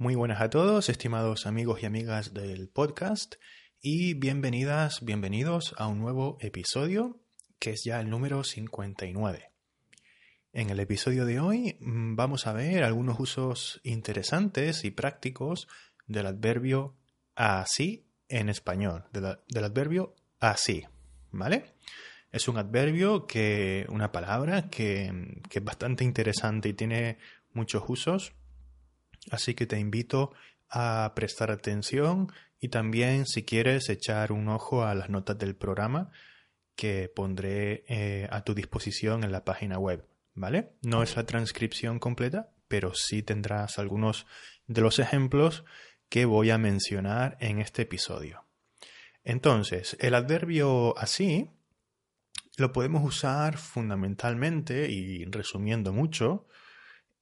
Muy buenas a todos, estimados amigos y amigas del podcast, y bienvenidas, bienvenidos a un nuevo episodio, que es ya el número 59. En el episodio de hoy mm, vamos a ver algunos usos interesantes y prácticos del adverbio así en español, del adverbio así, ¿vale? Es un adverbio que, una palabra que, que es bastante interesante y tiene muchos usos Así que te invito a prestar atención y también si quieres echar un ojo a las notas del programa que pondré eh, a tu disposición en la página web, ¿vale? No es la transcripción completa, pero sí tendrás algunos de los ejemplos que voy a mencionar en este episodio. Entonces, el adverbio así lo podemos usar fundamentalmente y resumiendo mucho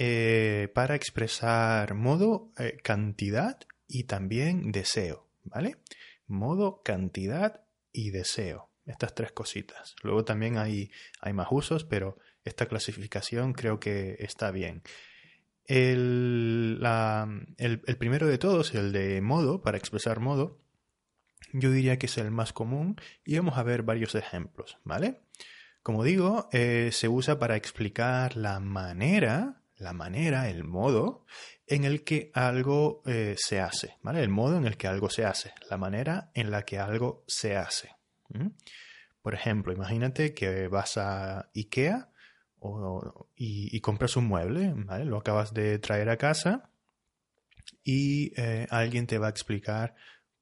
eh, para expresar modo, eh, cantidad y también deseo, ¿vale? Modo, cantidad y deseo. Estas tres cositas. Luego también hay, hay más usos, pero esta clasificación creo que está bien. El, el, primero de todos, el de modo, para expresar modo, yo diría que es el más común y vamos a ver varios ejemplos, ¿vale? Como digo, eh, se usa para explicar la manera la manera, el modo en el que algo eh, se hace, ¿vale? El modo en el que algo se hace, la manera en la que algo se hace. Por ejemplo, imagínate que vas a IKEA y, compras un mueble. Lo acabas de traer a casa y eh, alguien te va a explicar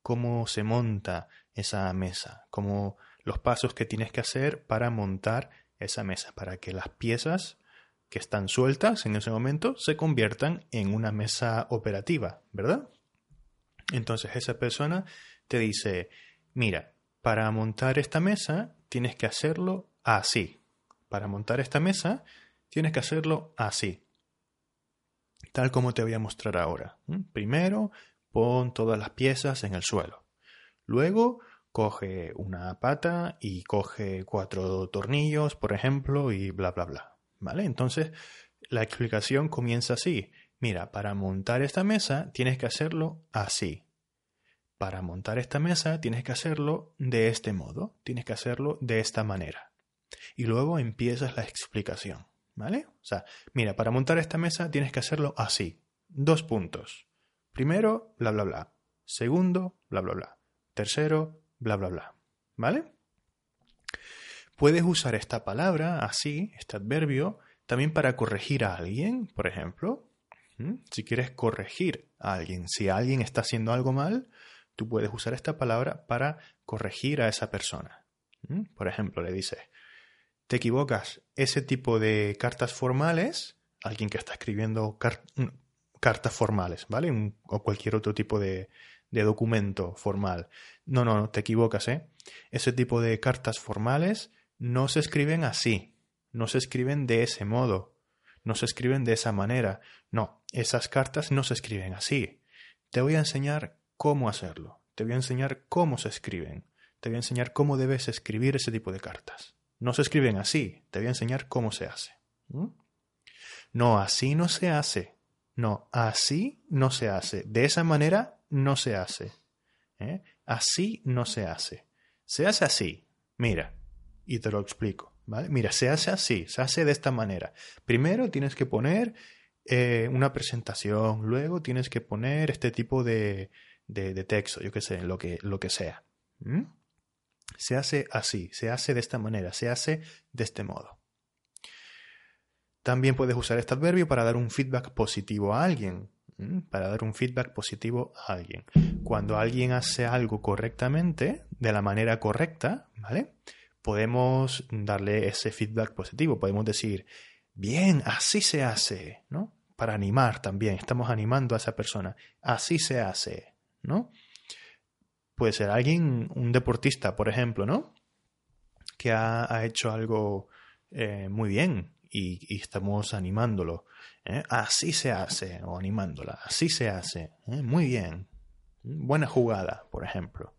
cómo se monta esa mesa, cómo los pasos que tienes que hacer para montar esa mesa, para que las piezas que están sueltas en ese momento se conviertan en una mesa operativa, ¿verdad? Entonces esa persona te dice, mira, para montar esta mesa tienes que hacerlo así. Para montar esta mesa tienes que hacerlo así. Tal como te voy a mostrar ahora. Primero, pon todas las piezas en el suelo. Luego, coge una pata y coge cuatro tornillos, por ejemplo, y bla, bla, bla. ¿Vale? Entonces, la explicación comienza así. Mira, para montar esta mesa tienes que hacerlo así. Para montar esta mesa tienes que hacerlo de este modo, tienes que hacerlo de esta manera. Y luego empiezas la explicación, ¿vale? O sea, mira, para montar esta mesa tienes que hacerlo así. Dos puntos. Primero, bla, bla, bla. Segundo, bla, bla, bla. Tercero, bla, bla, bla. ¿Vale? Puedes usar esta palabra así, este adverbio, también para corregir a alguien, por ejemplo. Si quieres corregir a alguien, si alguien está haciendo algo mal, tú puedes usar esta palabra para corregir a esa persona. Por ejemplo, le dices, te equivocas, ese tipo de cartas formales, alguien que está escribiendo cartas formales, ¿vale? o cualquier otro tipo de, de documento formal. No, no, no, te equivocas, ¿eh? Ese tipo de cartas formales no se escriben así, no se escriben de ese modo, no se escriben de esa manera. No, esas cartas no se escriben así. Te voy a enseñar cómo hacerlo, te voy a enseñar cómo se escriben, te voy a enseñar cómo debes escribir ese tipo de cartas. No se escriben así, te voy a enseñar cómo se hace. No, así no se hace. No, así no se hace. De esa manera no se hace. ¿eh? Así no se hace. Se hace así. Mira, y te lo explico. ¿vale? Mira, se hace así, se hace de esta manera. Primero tienes que poner eh, una presentación, luego tienes que poner este tipo de, de, texto, yo qué sé, lo que, lo que sea. Se hace así, se hace de esta manera, se hace de este modo. También puedes usar este adverbio para dar un feedback positivo a alguien. Para dar un feedback positivo a alguien. Cuando alguien hace algo correctamente, de la manera correcta, ¿vale? Podemos darle ese feedback positivo. Podemos decir, bien, así se hace, ¿no? Para animar también, estamos animando a esa persona. Así se hace, ¿no? Puede ser alguien, un deportista, por ejemplo, ¿no? Que ha, hecho algo eh, muy bien y, estamos animándolo. ¿eh? Así se hace, o animándola. Así se hace. ¿eh? Muy bien. Buena jugada, por ejemplo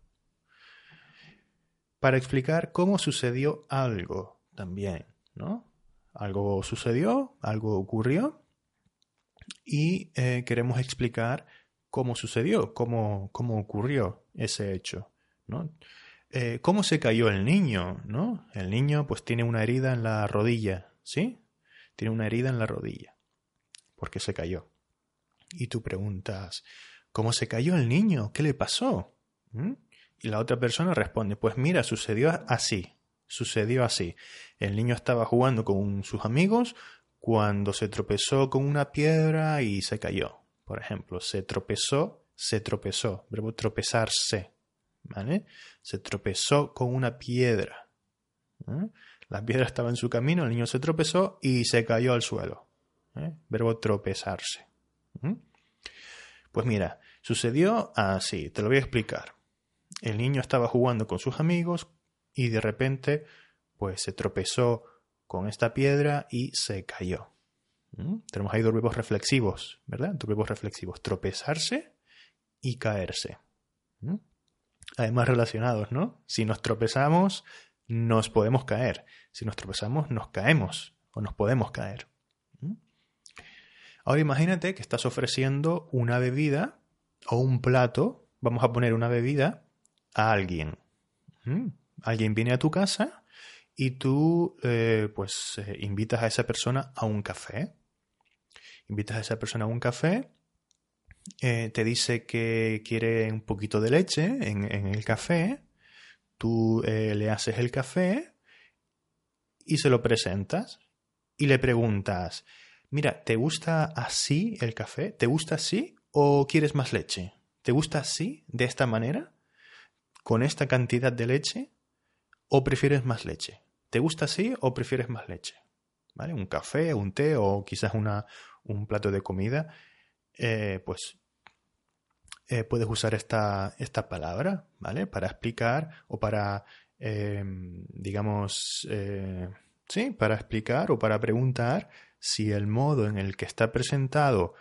para explicar cómo sucedió algo también, ¿no? Algo sucedió, algo ocurrió y eh, queremos explicar cómo sucedió, cómo, cómo ocurrió ese hecho, ¿no? Eh, ¿Cómo se cayó el niño, no? El niño pues tiene una herida en la rodilla, ¿sí? Tiene una herida en la rodilla, porque se cayó. Y tú preguntas, ¿cómo se cayó el niño? ¿Qué le pasó? ¿Mm? Y la otra persona responde, pues mira, sucedió así, sucedió así. El niño estaba jugando con sus amigos cuando se tropezó con una piedra y se cayó. Por ejemplo, se tropezó, se tropezó, verbo tropezarse, ¿vale? Se tropezó con una piedra. ¿eh? La piedra estaba en su camino, el niño se tropezó y se cayó al suelo. ¿eh? Verbo tropezarse. Pues mira, sucedió así, te lo voy a explicar. El niño estaba jugando con sus amigos y de repente pues se tropezó con esta piedra y se cayó. ¿Mm? Tenemos ahí dos verbos reflexivos, ¿verdad? Dos verbos reflexivos, tropezarse y caerse. ¿Mm? Además relacionados, ¿no? Si nos tropezamos, nos podemos caer. Si nos tropezamos, nos caemos o nos podemos caer. ¿Mm? Ahora imagínate que estás ofreciendo una bebida o un plato, vamos a poner una bebida a alguien. Alguien viene a tu casa y tú eh, pues eh, invitas a esa persona a un café. Invitas a esa persona a un café, eh, te dice que quiere un poquito de leche en, el café, tú le haces el café y se lo presentas y le preguntas, mira, ¿te gusta así el café? ¿Te gusta así o quieres más leche? ¿Te gusta así, de esta manera? ¿Con esta cantidad de leche? ¿O prefieres más leche? ¿Te gusta así o prefieres más leche? ¿Vale? Un café, un té o quizás una, un plato de comida. Eh, pues eh, puedes usar esta, esta, palabra, ¿vale? Para explicar o para, em, digamos, eh, sí, para explicar o para preguntar si el modo en el que está presentado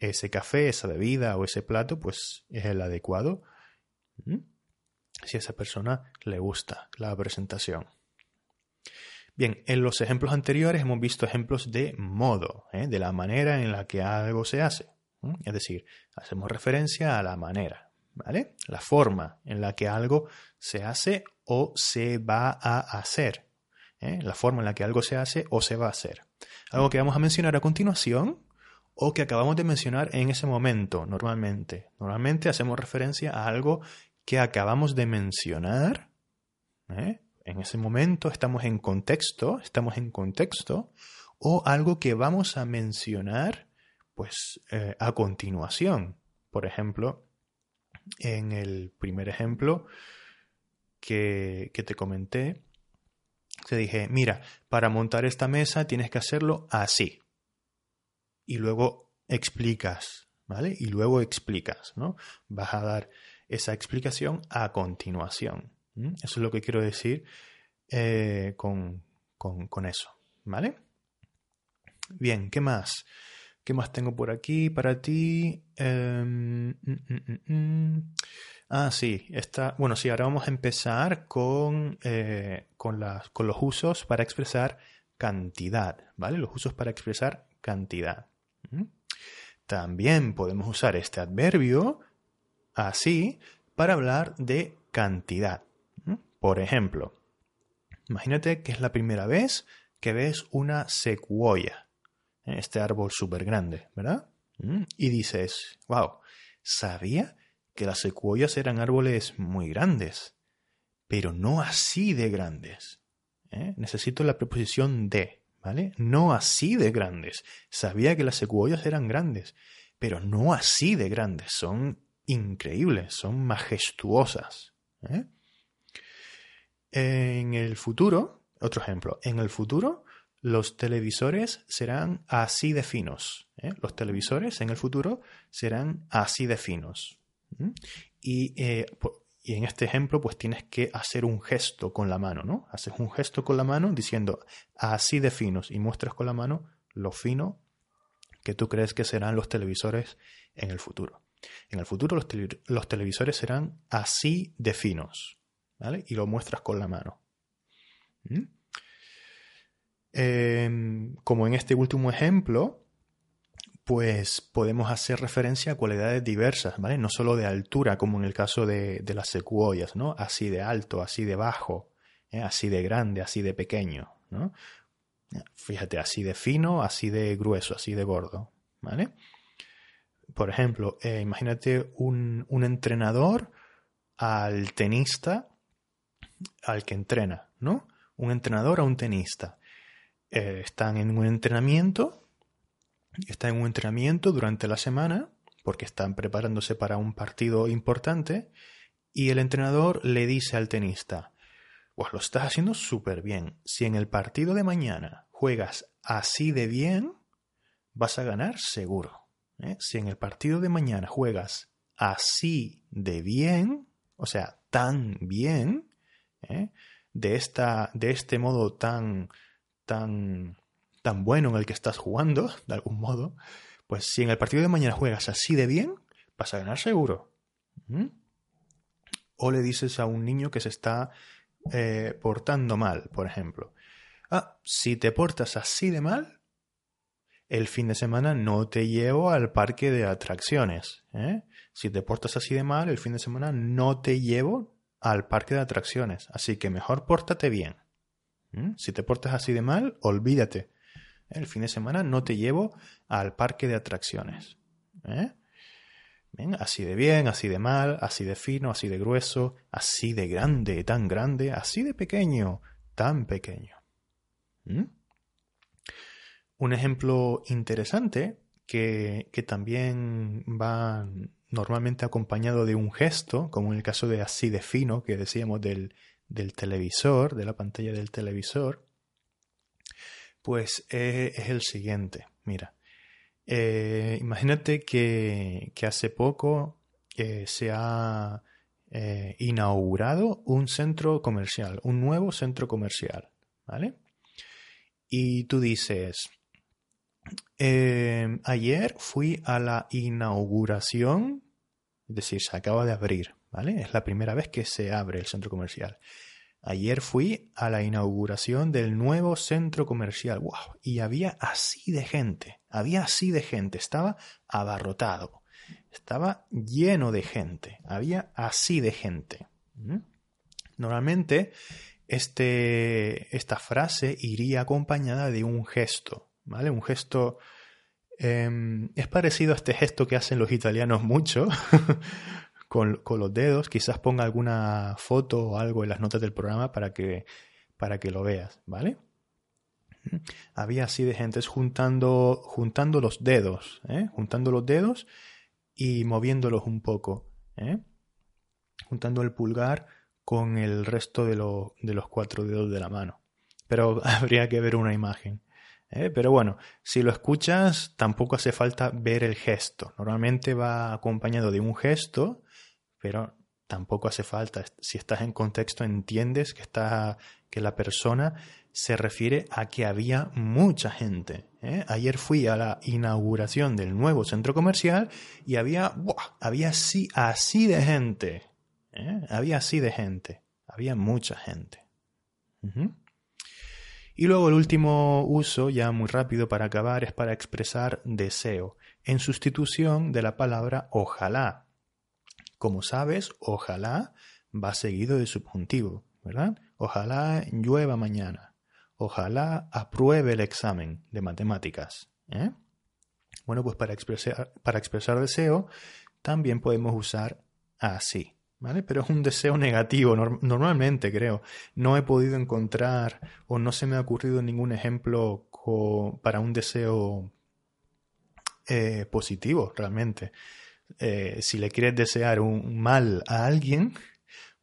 ese café, esa bebida o ese plato, pues es el adecuado. Si a esa persona le gusta la presentación. Bien, en los ejemplos anteriores hemos visto ejemplos de modo, ¿eh? de la manera en la que algo se hace. Es decir, hacemos referencia a la manera, ¿vale? La forma en la que algo se hace o se va a hacer. ¿eh? La forma en la que algo se hace o se va a hacer. Algo que vamos a mencionar a continuación o que acabamos de mencionar en ese momento, normalmente. Normalmente hacemos referencia a algo que acabamos de mencionar, ¿eh? en ese momento estamos en contexto, estamos en contexto, o algo que vamos a mencionar pues eh, a continuación. Por ejemplo, en el primer ejemplo que, que te comenté, te dije, mira, para montar esta mesa tienes que hacerlo así. Y luego explicas, ¿vale? Y luego explicas, ¿no? Vas a dar esa explicación a continuación. Eso es lo que quiero decir eh, con, eso, ¿vale? Bien, ¿qué más? ¿Qué más tengo por aquí para ti? Em, mm, mm, mm, ah, sí, está. Bueno, sí, ahora vamos a empezar con, eh, con, las, con los usos para expresar cantidad, ¿vale? Los usos para expresar cantidad. También podemos usar este adverbio así para hablar de cantidad. Por ejemplo, imagínate que es la primera vez que ves una secuoya, este árbol súper grande, ¿verdad? Y dices, wow, sabía que las secuoyas eran árboles muy grandes, pero no así de grandes. ¿eh? Necesito la preposición de, ¿vale? No así de grandes. Sabía que las secuoyas eran grandes, pero no así de grandes. Son increíbles, son majestuosas. ¿eh? En el futuro, otro ejemplo, en el futuro los televisores serán así de finos. ¿eh? Los televisores en el futuro serán así de finos. Eh, y, en este ejemplo, pues tienes que hacer un gesto con la mano, ¿no? Haces un gesto con la mano diciendo así de finos y muestras con la mano lo fino que tú crees que serán los televisores en el futuro. En el futuro los, televisores serán así de finos. Y lo muestras con la mano. ¿Mm? Em, como en este último ejemplo, pues podemos hacer referencia a cualidades diversas, ¿vale? No solo de altura, como en el caso de, las secuoyas, ¿no? Así de alto, así de bajo, ¿eh? así de grande, así de pequeño, ¿no? Fíjate, así de fino, así de grueso, así de gordo, ¿vale? Por ejemplo, eh, imagínate un, entrenador al tenista al que entrena, ¿no? Un entrenador a un tenista. Eh, están en un entrenamiento está en un entrenamiento durante la semana porque están preparándose para un partido importante y el entrenador le dice al tenista, pues lo estás haciendo súper bien. Si en el partido de mañana juegas así de bien, vas a ganar seguro. ¿Eh? Si en el partido de mañana juegas así de bien, o sea, tan bien, ¿eh? de, esta, de este modo tan, tan tan bueno en el que estás jugando, de algún modo, pues si en el partido de mañana juegas así de bien, vas a ganar seguro. O le dices a un niño que se está eh, portando mal, por ejemplo. Ah, si te portas así de mal, el fin de semana no te llevo al parque de atracciones. ¿eh? Si te portas así de mal, el fin de semana no te llevo al parque de atracciones. Así que mejor pórtate bien. Si te portas así de mal, olvídate el fin de semana no te llevo al parque de atracciones. ¿eh? así de bien, así de mal, así de fino, así de grueso, así de grande, tan grande, así de pequeño, tan pequeño. Un ejemplo interesante que, también va normalmente acompañado de un gesto, como en el caso de así de fino que decíamos del, televisor, de la pantalla del televisor, pues eh, es el siguiente. Mira, eh, imagínate que, hace poco eh, se ha inaugurado un centro comercial, un nuevo centro comercial, ¿vale? Y tú dices, ayer fui a la inauguración, es decir, se acaba de abrir, ¿vale? Es la primera vez que se abre el centro comercial. Ayer fui a la inauguración del nuevo centro comercial. ¡Wow! Y había así de gente. Había así de gente. Estaba abarrotado. Estaba lleno de gente. Había así de gente. Normalmente este, esta frase iría acompañada de un gesto. ¿Vale? Un gesto. Em, es parecido a este gesto que hacen los italianos mucho. con, los dedos. Quizás ponga alguna foto o algo en las notas del programa para que, para que lo veas, ¿vale? Había así de gentes juntando, juntando los dedos, ¿eh? juntando los dedos y moviéndolos un poco, ¿eh? juntando el pulgar con el resto de, de, los cuatro dedos de la mano. Pero habría que ver una imagen. ¿Eh? Pero bueno, si lo escuchas, tampoco hace falta ver el gesto. Normalmente va acompañado de un gesto pero tampoco hace falta. Si estás en contexto, entiendes que, está, que la persona se refiere a que había mucha gente. ¿eh? Ayer fui a la inauguración del nuevo centro comercial y había, había así, así de gente. ¿eh? Había así de gente. Había mucha gente. Y luego el último uso, ya muy rápido para acabar, es para expresar deseo, en sustitución de la palabra ojalá. Como sabes, ojalá va seguido de subjuntivo, ¿verdad? Ojalá llueva mañana. Ojalá apruebe el examen de matemáticas. ¿eh? Bueno, pues para expresar, para expresar deseo también podemos usar así. Pero es un deseo negativo, normalmente creo. No he podido encontrar o no se me ha ocurrido ningún ejemplo para un deseo eh, positivo, realmente. Eh, si le quieres desear un mal a alguien,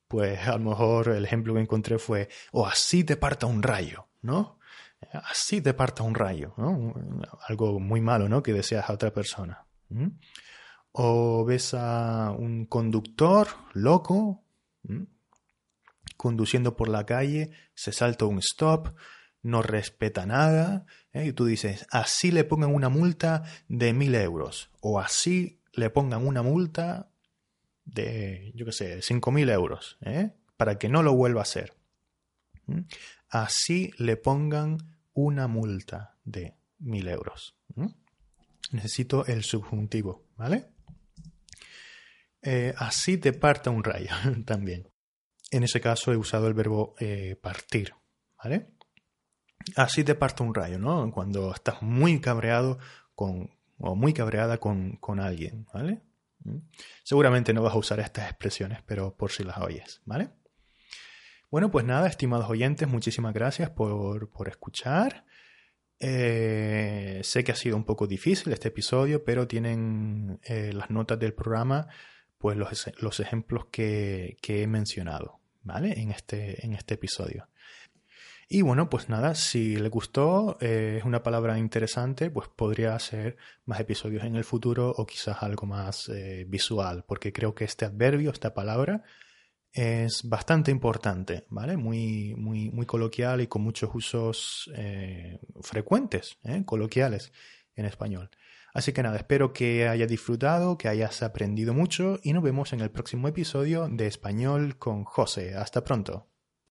pues a lo mejor el ejemplo que encontré fue, o así te parta un rayo, ¿no? Así te parta un rayo, ¿no? Algo muy malo, ¿no? Que deseas a otra persona. O ves a un conductor loco, conduciendo por la calle, se salta un stop, no respeta nada, ¿eh? y tú dices, así le pongan una multa de mil euros, o así le pongan una multa de, yo qué sé, 5.000 euros, ¿eh? para que no lo vuelva a hacer. Así le pongan una multa de 1.000 euros. Necesito el subjuntivo, ¿vale? Eh, así te parta un rayo también. En ese caso he usado el verbo eh, partir, ¿vale? Así te parta un rayo, ¿no? Cuando estás muy cabreado con, o muy cabreada con, con alguien, ¿vale? ¿Mm? Seguramente no vas a usar estas expresiones, pero por si las oyes, ¿vale? Bueno, pues nada, estimados oyentes, muchísimas gracias por, por escuchar. Eh, sé que ha sido un poco difícil este episodio, pero tienen las notas del programa, pues los, los ejemplos que, que, he mencionado, ¿vale? En este, en este episodio. Y bueno, pues nada, si le gustó, eh, es una palabra interesante, pues podría hacer más episodios en el futuro o quizás algo más eh, visual, porque creo que este adverbio, esta palabra, es bastante importante, ¿vale? Muy, muy, muy coloquial y con muchos usos eh, frecuentes, coloquiales en español. Así que nada, espero que hayas disfrutado, que hayas aprendido mucho y nos vemos en el próximo episodio de Español con José. Hasta pronto.